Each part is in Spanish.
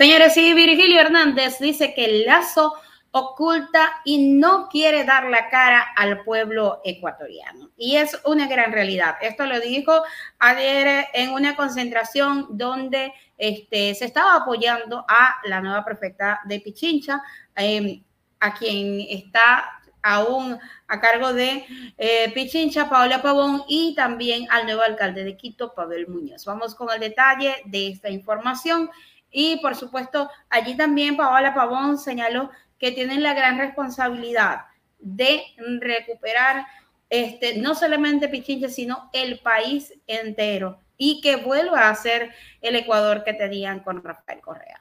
Señores, sí, Virgilio Hernández dice que el lazo oculta y no quiere dar la cara al pueblo ecuatoriano. Y es una gran realidad. Esto lo dijo ayer en una concentración donde este, se estaba apoyando a la nueva prefecta de Pichincha, em, a quien está aún a cargo de eh, Pichincha, Paola Pavón, y también al nuevo alcalde de Quito, Pavel Muñoz. Vamos con el detalle de esta información. Y por supuesto, allí también Paola Pavón señaló que tienen la gran responsabilidad de recuperar este, no solamente Pichincha, sino el país entero y que vuelva a ser el Ecuador que tenían con Rafael Correa.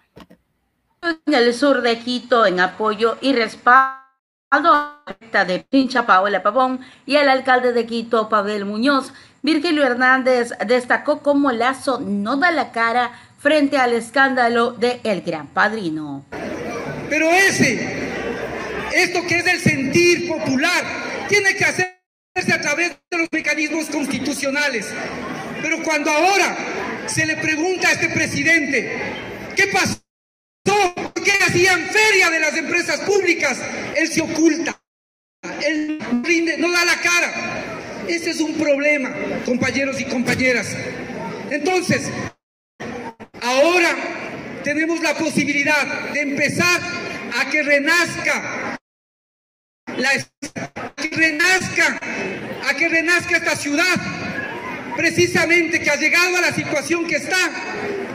En el sur de Quito, en apoyo y respaldo de Pincha Paola Pavón y el alcalde de Quito, Pavel Muñoz, Virgilio Hernández destacó cómo Lazo no da la cara frente al escándalo de El Gran Padrino. Pero ese, esto que es el sentir popular, tiene que hacerse a través de los mecanismos constitucionales. Pero cuando ahora se le pregunta a este presidente, ¿qué pasó? ¿Por qué hacían feria de las empresas públicas? Él se oculta, él no da la cara. Ese es un problema, compañeros y compañeras. Entonces, tenemos la posibilidad de empezar a que renazca la a que renazca a que renazca esta ciudad precisamente que ha llegado a la situación que está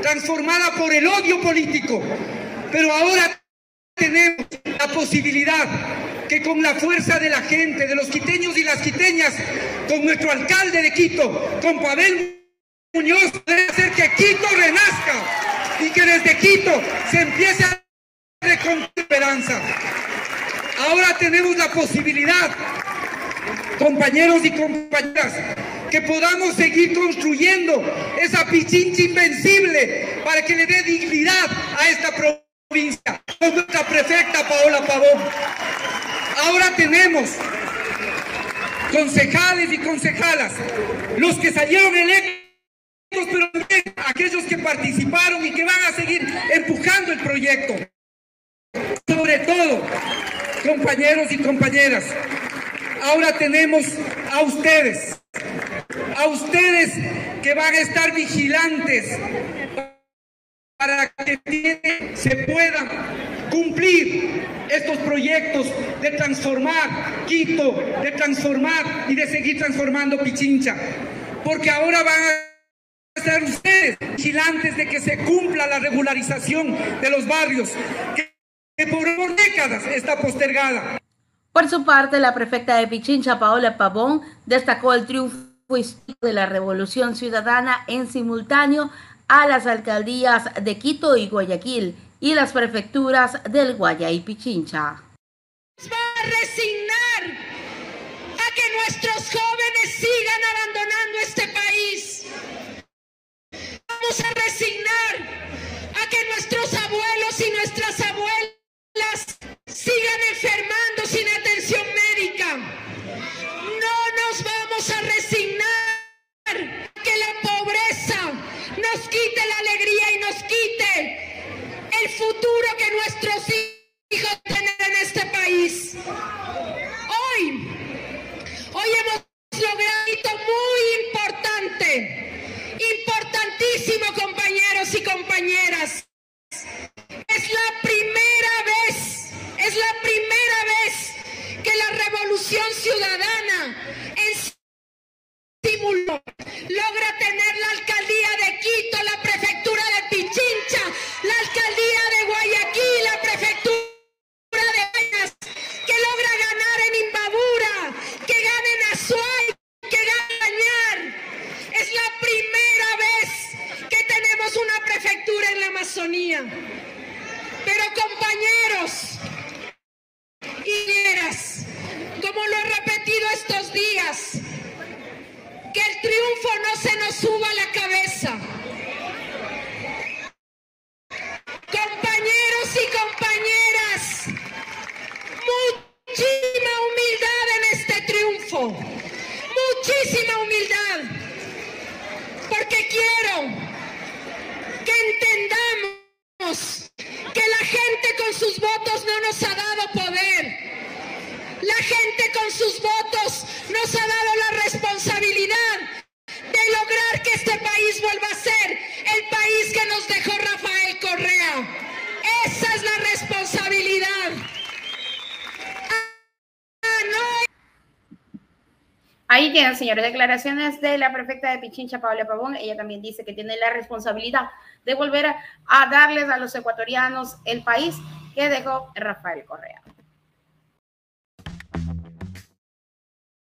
transformada por el odio político. Pero ahora tenemos la posibilidad que con la fuerza de la gente, de los quiteños y las quiteñas, con nuestro alcalde de Quito, con Pavel Muñoz, hacer que Quito renazca y que desde Quito se empiece a con esperanza. Ahora tenemos la posibilidad, compañeros y compañeras, que podamos seguir construyendo esa pichincha invencible para que le dé dignidad a esta provincia. Con nuestra prefecta Paola Pavón. Ahora tenemos concejales y concejalas, los que salieron electos pero participaron y que van a seguir empujando el proyecto. Sobre todo, compañeros y compañeras, ahora tenemos a ustedes, a ustedes que van a estar vigilantes para que se puedan cumplir estos proyectos de transformar Quito, de transformar y de seguir transformando Pichincha. Porque ahora van a ser ustedes vigilantes de que se cumpla la regularización de los barrios, que por décadas está postergada. Por su parte, la prefecta de Pichincha, Paola Pavón, destacó el triunfo de la Revolución Ciudadana en simultáneo a las alcaldías de Quito y Guayaquil y las prefecturas del Guaya y Pichincha. Vamos a resignar a que nuestros abuelos y nuestras abuelas sigan enfermando sin atención médica. No nos vamos a resignar a que la pobreza nos quite la alegría y nos quite el futuro que nuestros hijos tienen en este país. Hoy, hoy hemos logrado un muy importante, compañeras. Nos ha dado la responsabilidad de lograr que este país vuelva a ser el país que nos dejó Rafael Correa. Esa es la responsabilidad. Ahí tienen, señores, declaraciones de la prefecta de Pichincha, Paola Pavón. Ella también dice que tiene la responsabilidad de volver a darles a los ecuatorianos el país que dejó Rafael Correa.